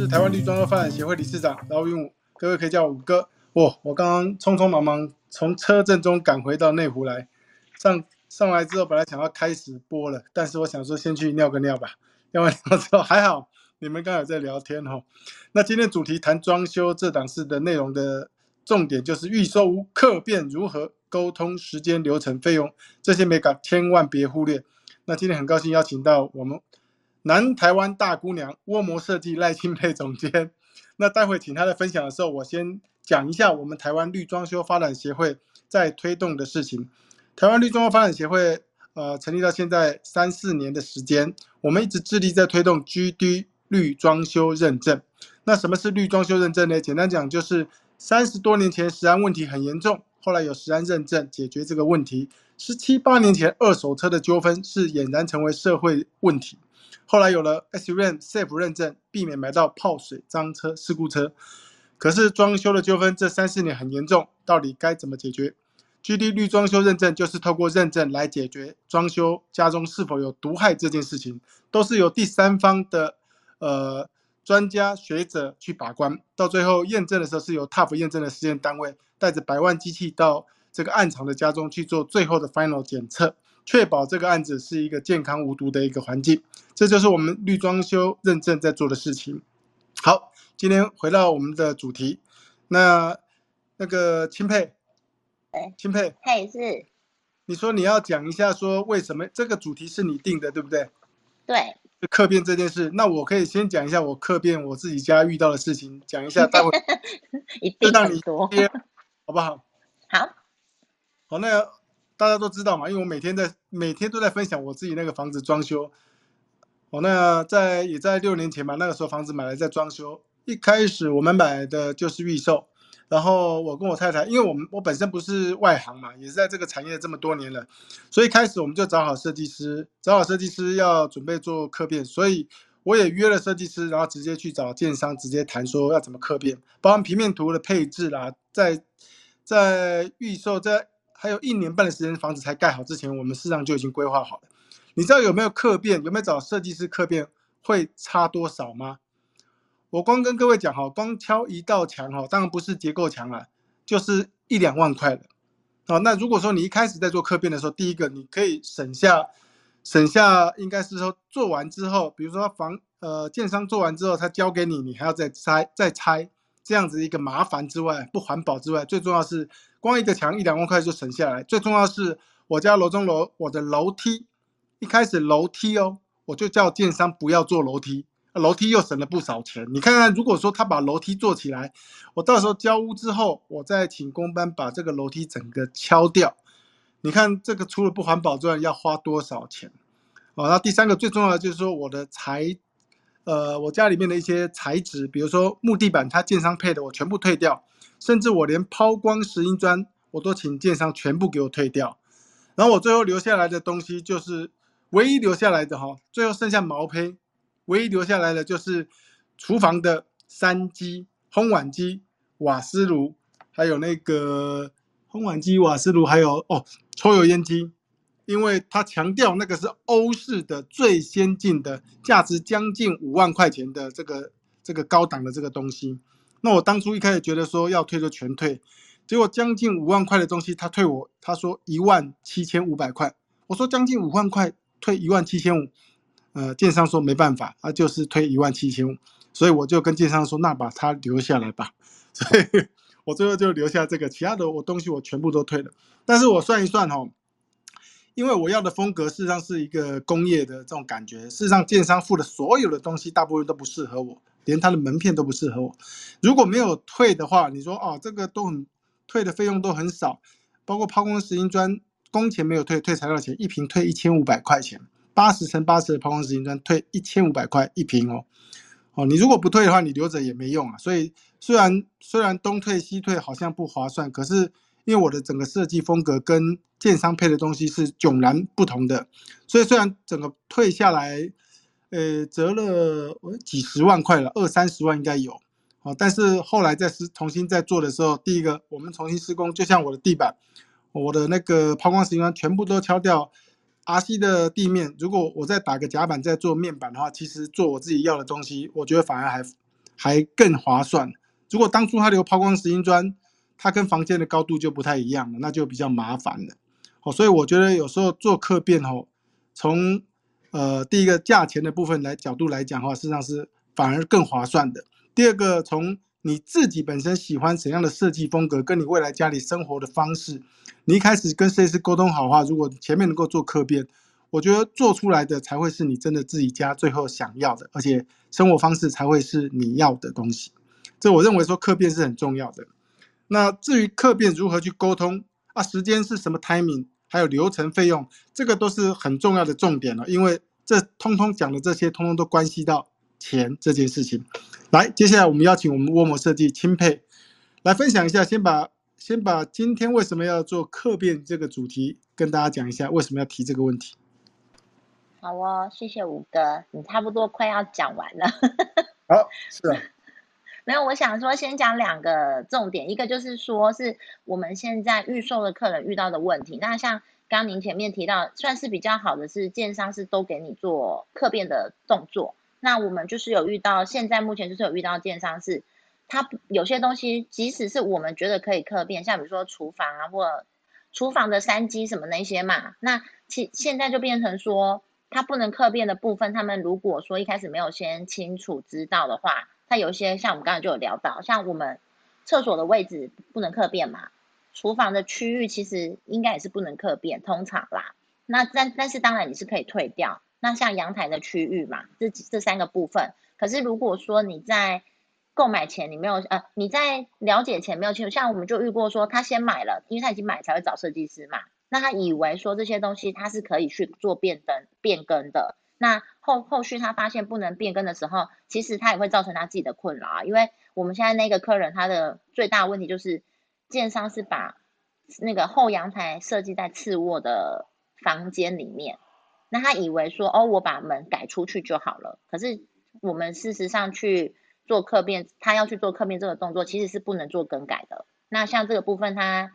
是台湾绿装的发展协会理事长饶云武，各位可以叫我五哥。哇，我刚刚匆匆忙忙从车震中赶回到内湖来，上上来之后本来想要开始播了，但是我想说先去尿个尿吧。尿完尿之后还好，你们刚好在聊天哈。那今天主题谈装修这档事的内容的重点就是预售屋客变如何沟通、时间、流程、费用这些美感千万别忽略。那今天很高兴邀请到我们。南台湾大姑娘窝膜设计赖清佩总监，那待会请他在分享的时候，我先讲一下我们台湾绿装修发展协会在推动的事情。台湾绿装修发展协会，呃，成立到现在三四年的时间，我们一直致力在推动 GD 绿装修认证。那什么是绿装修认证呢？简单讲就是三十多年前食安问题很严重，后来有食安认证解决这个问题。十七八年前二手车的纠纷是俨然成为社会问题。后来有了 S R N Safe 认证，避免买到泡水、脏车、事故车。可是装修的纠纷这三四年很严重，到底该怎么解决？G D 绿装修认证就是透过认证来解决装修家中是否有毒害这件事情，都是由第三方的呃专家学者去把关，到最后验证的时候是由 TUF 验证的实验单位带着百万机器到这个暗藏的家中去做最后的 Final 检测。确保这个案子是一个健康无毒的一个环境，这就是我们绿装修认证在做的事情。好，今天回到我们的主题，那那个钦佩，哎，钦佩，嘿是，你说你要讲一下说为什么这个主题是你定的，对不对？对，客变这件事，那我可以先讲一下我客变我自己家遇到的事情，讲一下，待会 一就让你多，好不好？好，好，那。大家都知道嘛，因为我每天在每天都在分享我自己那个房子装修。哦，那在也在六年前嘛，那个时候房子买来在装修。一开始我们买的就是预售，然后我跟我太太，因为我们我本身不是外行嘛，也是在这个产业这么多年了，所以开始我们就找好设计师，找好设计师要准备做客变，所以我也约了设计师，然后直接去找建商，直接谈说要怎么客变，包含平面图的配置啦，在在预售在。还有一年半的时间，房子才盖好之前，我们市场就已经规划好了。你知道有没有客变？有没有找设计师客变会差多少吗？我光跟各位讲哈，光敲一道墙哈，当然不是结构墙了，就是一两万块的。好，那如果说你一开始在做客变的时候，第一个你可以省下省下，应该是说做完之后，比如说房呃建商做完之后，他交给你，你还要再拆再拆。这样子一个麻烦之外，不环保之外，最重要是光一个墙一两万块就省下来。最重要是我家楼中楼，我的楼梯一开始楼梯哦，我就叫建商不要做楼梯，楼梯又省了不少钱。你看看，如果说他把楼梯做起来，我到时候交屋之后，我再请工班把这个楼梯整个敲掉。你看这个除了不环保之外，要花多少钱？哦，那第三个最重要的就是说我的材。呃，我家里面的一些材质，比如说木地板，它建商配的，我全部退掉，甚至我连抛光石英砖，我都请建商全部给我退掉。然后我最后留下来的东西，就是唯一留下来的哈，最后剩下毛坯，唯一留下来的就是厨房的三机、烘碗机、瓦斯炉，还有那个烘碗机、瓦斯炉，还有哦抽油烟机。因为他强调那个是欧式的最先进的，价值将近五万块钱的这个这个高档的这个东西，那我当初一开始觉得说要退就全退，结果将近五万块的东西他退我，他说一万七千五百块，我说将近五万块退一万七千五，呃，建商说没办法，他就是退一万七千五，所以我就跟建商说那把它留下来吧，所以我最后就留下这个，其他的我东西我全部都退了，但是我算一算哈。因为我要的风格事实上是一个工业的这种感觉，事实上建商付的所有的东西大部分都不适合我，连他的门片都不适合我。如果没有退的话，你说哦，这个都很退的费用都很少，包括抛光石英砖工钱没有退，退材料钱一瓶退一千五百块钱，八十乘八十的抛光石英砖退一千五百块一瓶哦。哦，你如果不退的话，你留着也没用啊。所以虽然虽然东退西退好像不划算，可是。因为我的整个设计风格跟建商配的东西是迥然不同的，所以虽然整个退下来，呃，折了几十万块了，二三十万应该有，哦，但是后来再施重新再做的时候，第一个我们重新施工，就像我的地板，我的那个抛光石英砖全部都敲掉，RC 的地面，如果我再打个夹板再做面板的话，其实做我自己要的东西，我觉得反而还还更划算。如果当初他留抛光石英砖，它跟房间的高度就不太一样了，那就比较麻烦了。哦，所以我觉得有时候做客变哦，从呃第一个价钱的部分来角度来讲的话，事实上是反而更划算的。第二个，从你自己本身喜欢怎样的设计风格，跟你未来家里生活的方式，你一开始跟设计师沟通好的话，如果前面能够做客变，我觉得做出来的才会是你真的自己家最后想要的，而且生活方式才会是你要的东西。这我认为说客变是很重要的。那至于客变如何去沟通啊，时间是什么 timing，还有流程费用，这个都是很重要的重点了，因为这通通讲的这些，通通都关系到钱这件事情。来，接下来我们邀请我们窝膜设计钦佩来分享一下，先把先把今天为什么要做客变这个主题跟大家讲一下，为什么要提这个问题。好哦，谢谢吴哥，你差不多快要讲完了。好，是啊。没有，我想说先讲两个重点，一个就是说是我们现在预售的客人遇到的问题。那像刚您前面提到，算是比较好的是，建商是都给你做客变的动作。那我们就是有遇到，现在目前就是有遇到建商是，他有些东西，即使是我们觉得可以客变，像比如说厨房啊，或厨房的三机什么那些嘛，那其现在就变成说，他不能客变的部分，他们如果说一开始没有先清楚知道的话，他有些像我们刚才就有聊到，像我们厕所的位置不能客变嘛，厨房的区域其实应该也是不能客变，通常啦，那但但是当然你是可以退掉。那像阳台的区域嘛，这这三个部分。可是如果说你在购买前你没有呃，你在了解前没有清楚，像我们就遇过说他先买了，因为他已经买才会找设计师嘛。那他以为说这些东西他是可以去做变更变更的。那后后续他发现不能变更的时候，其实他也会造成他自己的困扰啊。因为我们现在那个客人他的最大问题就是，建商是把那个后阳台设计在次卧的房间里面。那他以为说哦，我把门改出去就好了。可是我们事实上去做客变，他要去做客变这个动作，其实是不能做更改的。那像这个部分，他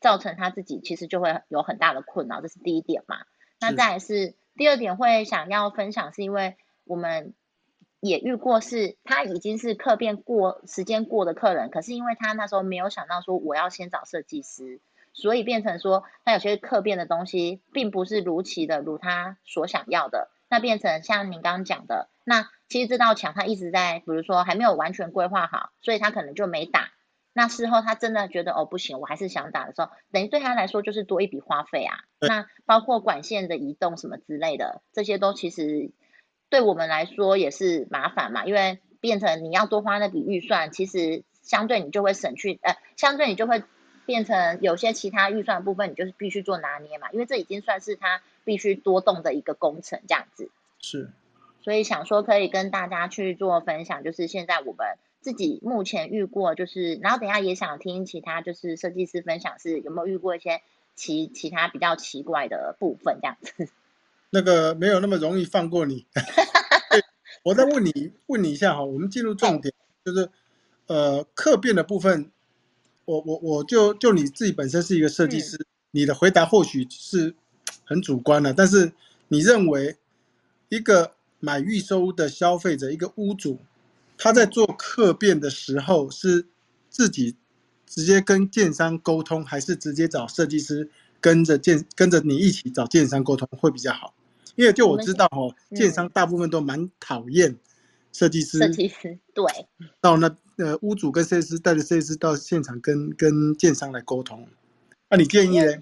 造成他自己其实就会有很大的困扰，这是第一点嘛。那再来是第二点，会想要分享，是因为我们也遇过，是他已经是客变过时间过的客人，可是因为他那时候没有想到说我要先找设计师。所以变成说，他有些客变的东西，并不是如期的如他所想要的。那变成像您刚刚讲的，那其实这道墙他一直在，比如说还没有完全规划好，所以他可能就没打。那事后他真的觉得哦不行，我还是想打的时候，等于对他来说就是多一笔花费啊。那包括管线的移动什么之类的，这些都其实对我们来说也是麻烦嘛，因为变成你要多花那笔预算，其实相对你就会省去，呃，相对你就会。变成有些其他预算部分，你就是必须做拿捏嘛，因为这已经算是他必须多动的一个工程，这样子。是，所以想说可以跟大家去做分享，就是现在我们自己目前遇过，就是然后等下也想听其他就是设计师分享，是有没有遇过一些其其他比较奇怪的部分这样子。那个没有那么容易放过你。我再问你问你一下哈，我们进入重点，就是呃客变的部分。我我我就就你自己本身是一个设计师，你的回答或许是很主观的，但是你认为一个买预收的消费者，一个屋主，他在做客变的时候是自己直接跟建商沟通，还是直接找设计师跟着建跟着你一起找建商沟通会比较好？因为就我知道哦，建商大部分都蛮讨厌设计师，设计师对到那。呃，屋主跟设计师带着设计师到现场跟跟建商来沟通，那你建议呢？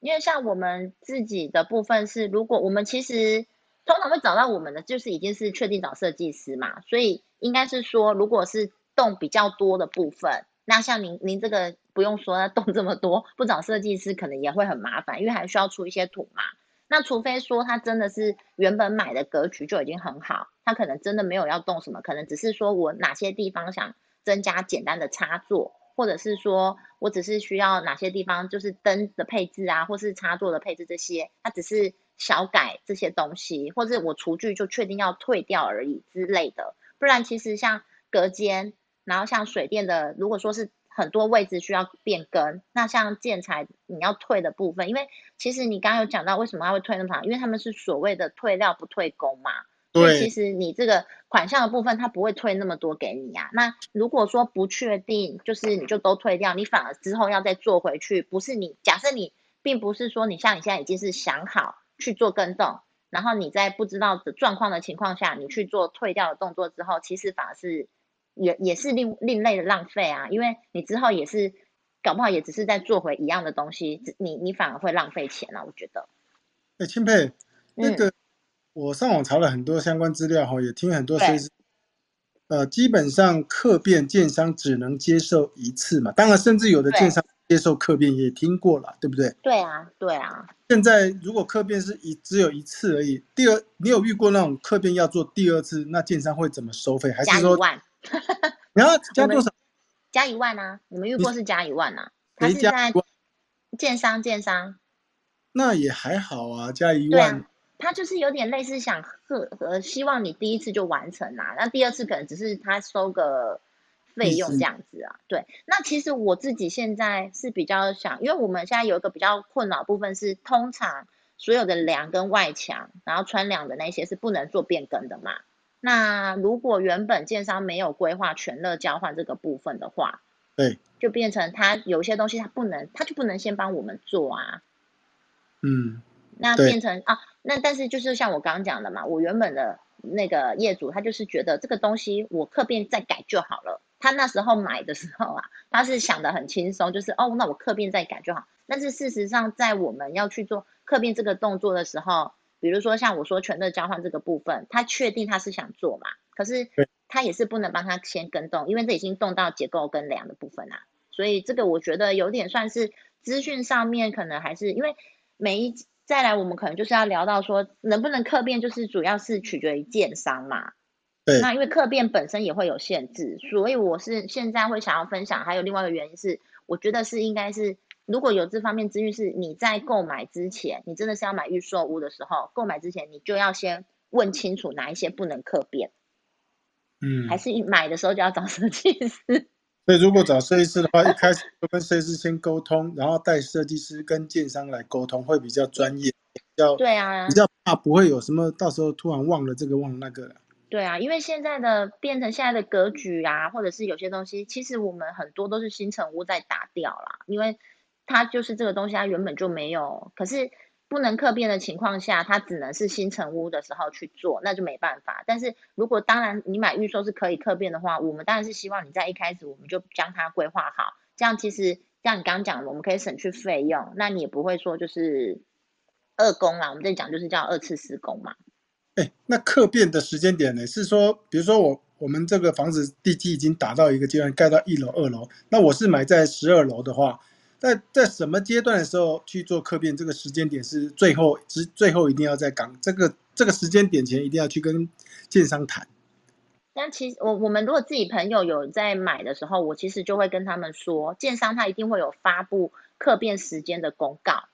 因为像我们自己的部分是，如果我们其实通常会找到我们的，就是已经是确定找设计师嘛，所以应该是说，如果是动比较多的部分，那像您您这个不用说，动这么多，不找设计师可能也会很麻烦，因为还需要出一些图嘛。那除非说他真的是原本买的格局就已经很好，他可能真的没有要动什么，可能只是说我哪些地方想增加简单的插座，或者是说我只是需要哪些地方就是灯的配置啊，或是插座的配置这些，他只是小改这些东西，或者我厨具就确定要退掉而已之类的。不然其实像隔间，然后像水电的，如果说是。很多位置需要变更，那像建材你要退的部分，因为其实你刚刚有讲到为什么他会退那么长，因为他们是所谓的退料不退工嘛，所以对其实你这个款项的部分，他不会退那么多给你啊。那如果说不确定，就是你就都退掉，你反而之后要再做回去，不是你假设你并不是说你像你现在已经是想好去做跟动，然后你在不知道的状况的情况下，你去做退掉的动作之后，其实反而是也也是另另类的浪费啊，因为你之后也是搞不好也只是在做回一样的东西，你你反而会浪费钱啊，我觉得。哎，钦佩，那嗯。个我上网查了很多相关资料哈，也听很多对。设计师，呃，基本上客变建商只能接受一次嘛，当然甚至有的对。建商接受客变也听过了，对不对？对啊，对啊，现在如果客变是一只有一次而已，第二你有遇过那种客变要做第二次，那建商会怎么收费？还是说一万，加多少？加一万啊！你们遇过是加一万啊？他是在加？建商建商，那也还好啊，加一对万啊，他就是有点类似想和呃，希望你第一次就完成啊，那第二次可能只是他收个费用这样子啊。对，那其实我自己现在是比较想，因为我们现在有一个比较困扰部分是，通常所有的梁跟外墙，然后穿梁的那些是不能做变更的嘛。那如果原本建商没有规划全热交换这个部分的话，对，就变成他有些东西他不能，他就不能先帮我们做啊。嗯，那对变成啊，那但是就是像我刚刚讲的嘛，我原本的那个业主他就是觉得这个东西我客变再改就好了。他那时候买的时候啊，他是想的很轻松，就是哦，那我客变再改就好。但是事实上，在我们要去做客变这个动作的时候，比如说像我说全热交换这个部分，他确定他是想做嘛，可是他也是不能帮他先跟动，因为这已经动到结构跟梁的部分啊。所以这个我觉得有点算是资讯上面可能还是因为每一再来我们可能就是要聊到说能不能客变，就是主要是取决于建商嘛。对那因为客变本身也会有限制，所以我是现在会想要分享。还有另外一个原因是，我觉得是应该是如果有这方面资讯，是你在购买之前，你真的是要买预售屋的时候，购买之前你就要先问清楚哪一些不能客变，嗯，还是一买的时候就要找设计师。所以如果找设计师的话，一开始就跟设计师先沟通，然后带设计师跟建商来沟通，会比较专业，比较对啊比，较怕不会有什么到时候突然忘了这个忘了那个了。对啊，因为现在的变成现在的格局啊，或者是有些东西，其实我们很多都是新城屋在打掉啦，因为它就是这个东西，它原本就没有，可是不能客变的情况下，它只能是新城屋的时候去做，那就没办法。但是如果当然你买预售是可以客变的话，我们当然是希望你在一开始我们就将它规划好，这样其实像你刚刚讲的，我们可以省去费用，那你也不会说就是二工啦，我们这里讲就是叫二次施工嘛。哎，那客变的时间点呢？是说，比如说我我们这个房子地基已经达到一个阶段，盖到一楼、二楼，那我是买在十二楼的话，在在什么阶段的时候去做客变？这个时间点是最后之最后一定要在港这个这个时间点前一定要去跟建商谈。但其实我我们如果自己朋友有在买的时候，我其实就会跟他们说，建商他一定会有发布客变时间的公告。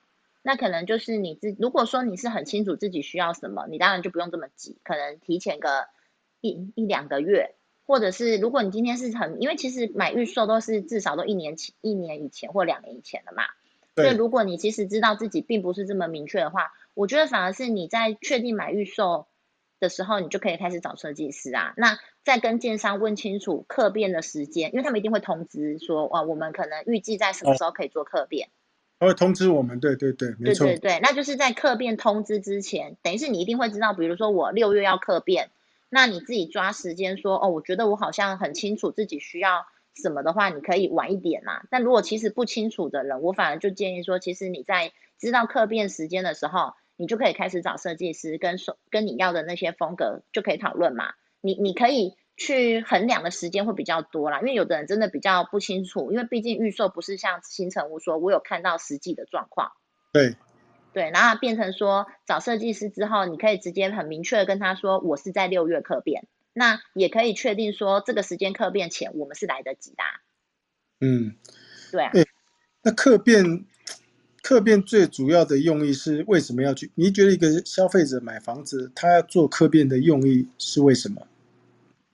那可能就是你自如果说你是很清楚自己需要什么，你当然就不用这么急，可能提前个一一两个月，或者是如果你今天是很，因为其实买预售都是至少都一年前一年以前或两年以前的嘛。所以，如果你其实知道自己并不是这么明确的话，我觉得反而是你在确定买预售的时候，你就可以开始找设计师啊。那再跟建商问清楚客变的时间，因为他们一定会通知说，哇，我们可能预计在什么时候可以做客变。他会通知我们。对对对，没错。对对对，那就是在课变通知之前，等于是你一定会知道，比如说我六月要课变，那你自己抓时间说，哦，我觉得我好像很清楚自己需要什么的话，你可以晚一点嘛。但如果其实不清楚的人，我反而就建议说，其实你在知道课变时间的时候，你就可以开始找设计师跟手跟你要的那些风格就可以讨论嘛。你你可以去衡量的时间会比较多啦，因为有的人真的比较不清楚，因为毕竟预售不是像新城屋说，我有看到实际的状况。对对，然后变成说找设计师之后，你可以直接很明确的跟他说，我是在六月客变，那也可以确定说这个时间客变前我们是来得及的啊、嗯，对啊，那客变客变最主要的用意是为什么要去？你觉得一个消费者买房子，他要做客变的用意是为什么？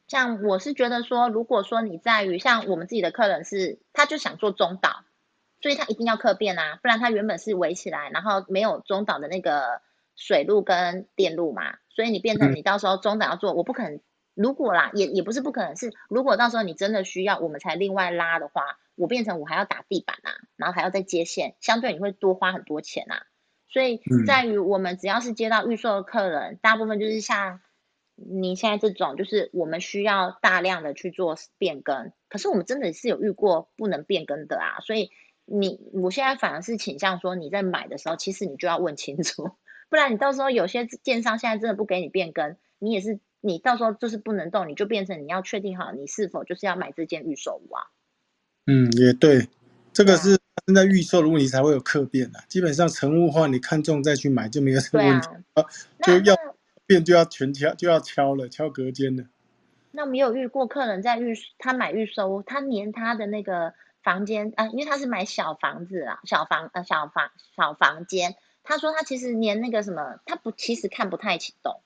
像我是觉得说，如果说你在于像我们自己的客人是，他就想做中岛，所以他一定要客变啊，不然他原本是围起来，然后没有中岛的那个水路跟电路嘛，所以你变成你到时候中岛要做，我不可能。如果啦，也也不是不可能，是如果到时候你真的需要，我们才另外拉的话，我变成我还要打地板啊，然后还要再接线，相对你会多花很多钱啊。所以在于我们只要是接到预售的客人，大部分就是像你现在这种，就是我们需要大量的去做变更，可是我们真的是有遇过不能变更的啊。所以你我现在反而是倾向说，你在买的时候，其实你就要问清楚，不然你到时候有些建商现在真的不给你变更，你也是。你到时候就是不能动，你就变成你要确定好你是否就是要买这件预售屋啊？嗯，也对，这个是现在预售的问题才会有客变的。基本上成屋话，你看中再去买就没有什么问题啊，就要变就要全敲就要敲了，敲隔间了。那没有遇过客人在预他买预收，他连他的那个房间啊，因为他是买小房子啊，小房呃小房小房间，他说他其实连那个什么，他不其实看不太起懂。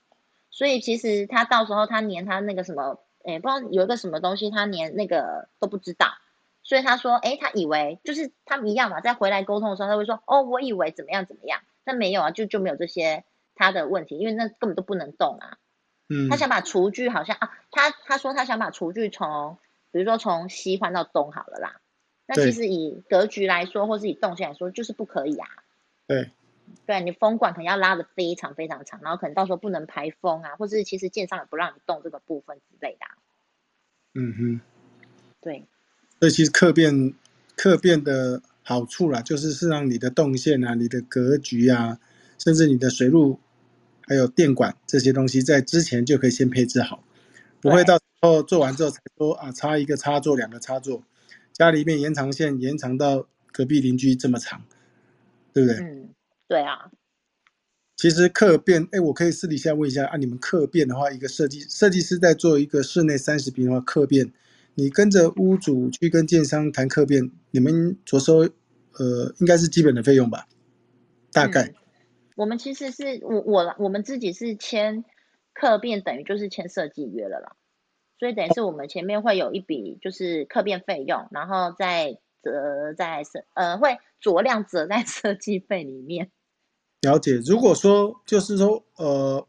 所以其实他到时候他连他那个什么，哎，不知道有一个什么东西，他连那个都不知道。所以他说，哎，他以为就是他们一样嘛，在回来沟通的时候，他会说，哦，我以为怎么样怎么样，但没有啊，就就没有这些他的问题，因为那根本都不能动啊。嗯。他想把厨具好像啊，他他说他想把厨具从，比如说从西换到东好了啦。那其实以格局来说，或是以动线来说，就是不可以啊。对。对你风管可能要拉的非常非常长，然后可能到时候不能排风啊，或者是其实建商也不让你动这个部分之类的。嗯哼，对。所以其实客变客变的好处啦，就是是让你的动线啊、你的格局啊，甚至你的水路还有电管这些东西，在之前就可以先配置好，不会到时候做完之后才说啊插一个插座、两个插座，家里面延长线延长到隔壁邻居这么长，对不对？嗯。对啊，其实客变，哎，我可以私底下问一下啊，你们客变的话，一个设计设计师在做一个室内三十平的话，客变，你跟着屋主去跟建商谈客变，你们着收，呃，应该是基本的费用吧？大概。我们其实是我我我们自己是签客变，等于就是签设计约了啦，所以等于是我们前面会有一笔就是客变费用，然后再折在设呃会酌量折在 设计费里面。了解，如果说就是说，呃，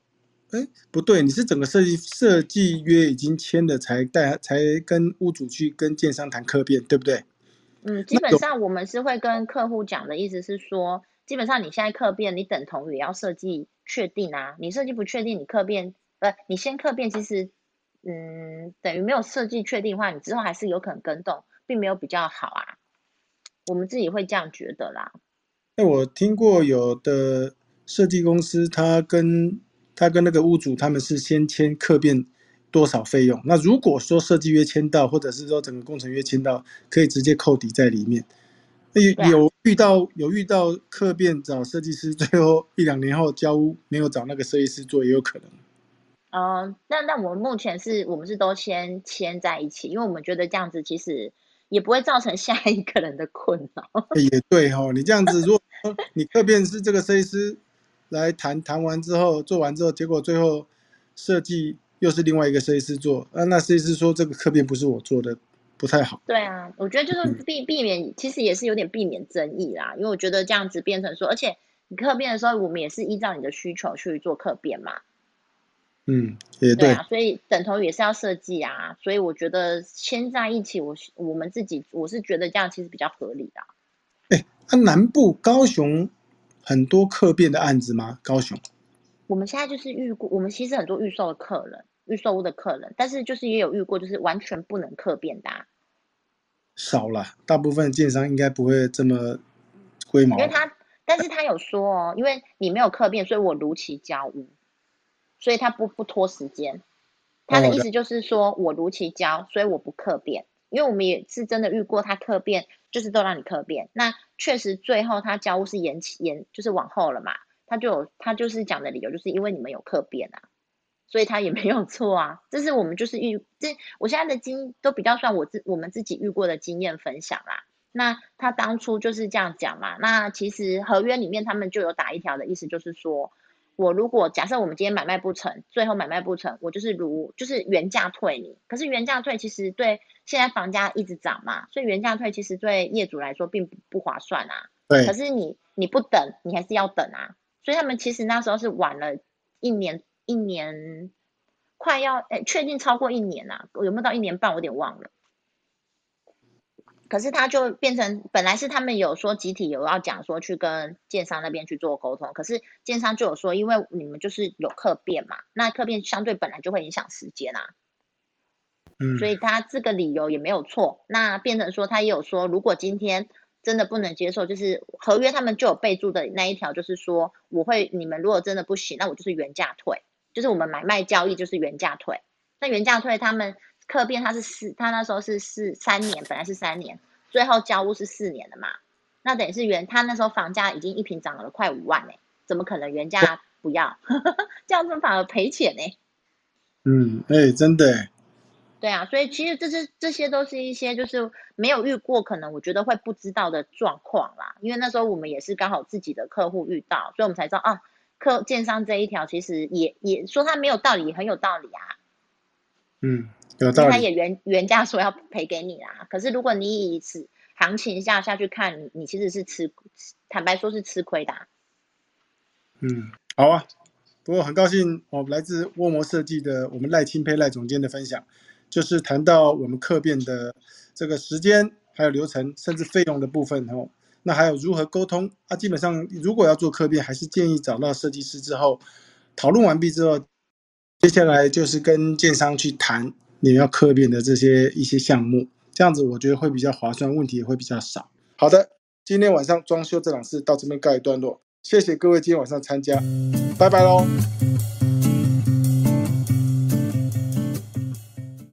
哎，不对，你是整个设计设计约已经签了，才带才跟屋主去跟建商谈客变，对不对？嗯，基本上我们是会跟客户讲的意思是说，基本上你现在客变，你等同于要设计确定啊，你设计不确定，你客变，呃，你先客变，其实，嗯，等于没有设计确定的话，你之后还是有可能跟动，并没有比较好啊，我们自己会这样觉得啦。那我听过有的设计公司，他跟他跟那个屋主，他们是先签客变多少费用。那如果说设计约签到，或者是说整个工程约签到，可以直接扣抵在里面。有有遇到有遇到客变找设计师，最后一两年后交屋没有找那个设计师做，也有可能。嗯，那那我们目前是我们是都先签在一起，因为我们觉得这样子其实也不会造成下一个人的困扰。也对哈，你这样子如果。你客变是这个设计师来谈谈完之后做完之后，结果最后设计又是另外一个设计师做，啊，那设计师说这个客变不是我做的，不太好。对啊，我觉得就是避避免，其实也是有点避免争议啦，因为我觉得这样子变成说，而且你客变的时候，我们也是依照你的需求去做客变嘛。嗯，也对啊，所以等同也是要设计啊，所以我觉得牵在一起，我我们自己我是觉得这样其实比较合理的。那南部高雄很多客变的案子吗？高雄，我们现在就是遇过，我们其实很多预售的客人，预售屋的客人，但是就是也有遇过，就是完全不能客变的。少了，大部分建商应该不会这么龟毛。因为他，但是他有说哦，因为你没有客变，所以我如期交屋，所以他不不拖时间。他的意思就是说我如期交，所以我不客变。因为我们也是真的遇过他客变，就是都让你客变。那确实最后他交屋是延期延，就是往后了嘛。他就有他就是讲的理由，就是因为你们有客变啊，所以他也没有错啊。这是我们就是遇这我现在的经都比较算我自我们自己遇过的经验分享啦。那他当初就是这样讲嘛。那其实合约里面他们就有打一条的意思，就是说。我如果假设我们今天买卖不成，最后买卖不成，我就是如就是原价退你。可是原价退其实对现在房价一直涨嘛，所以原价退其实对业主来说并不不划算啊。对。可是你你不等，你还是要等啊。所以他们其实那时候是晚了一年，一年快要诶，确定超过一年呐，有没有到一年半？我有点忘了。可是他就变成本来是他们有说集体有要讲说去跟建商那边去做沟通，可是建商就有说，因为你们就是有客变嘛，那客变相对本来就会影响时间啊，嗯，所以他这个理由也没有错。那变成说他也有说，如果今天真的不能接受，就是合约他们就有备注的那一条，就是说我会你们如果真的不行，那我就是原价退，就是我们买卖交易就是原价退。那原价退他们。客变他是四，他那时候是四三年，本来是三年，最后交屋是四年的嘛，那等于是原他那时候房价已经一平涨了快五万呢，怎么可能原价不要？这样子反而赔钱呢？嗯，哎，真的。对啊，所以其实这是这些都是一些就是没有遇过，可能我觉得会不知道的状况啦。因为那时候我们也是刚好自己的客户遇到，所以我们才知道啊，客建商这一条其实也也说他没有道理，很有道理啊。嗯。有道理他也原原价说要赔给你啦，可是如果你以此行情下下去看，你你其实是吃，坦白说是吃亏的。嗯，好啊，不过很高兴哦，来自沃摩设计的我们赖清佩赖总监的分享，就是谈到我们客变的这个时间，还有流程，甚至费用的部分哦。那还有如何沟通啊？基本上如果要做客变，还是建议找到设计师之后讨论完毕之后，接下来就是跟建商去谈。你要客变的这些一些项目，这样子我觉得会比较划算，问题也会比较少。好的，今天晚上装修这档事到这边告一段落，谢谢各位今天晚上参加，拜拜喽。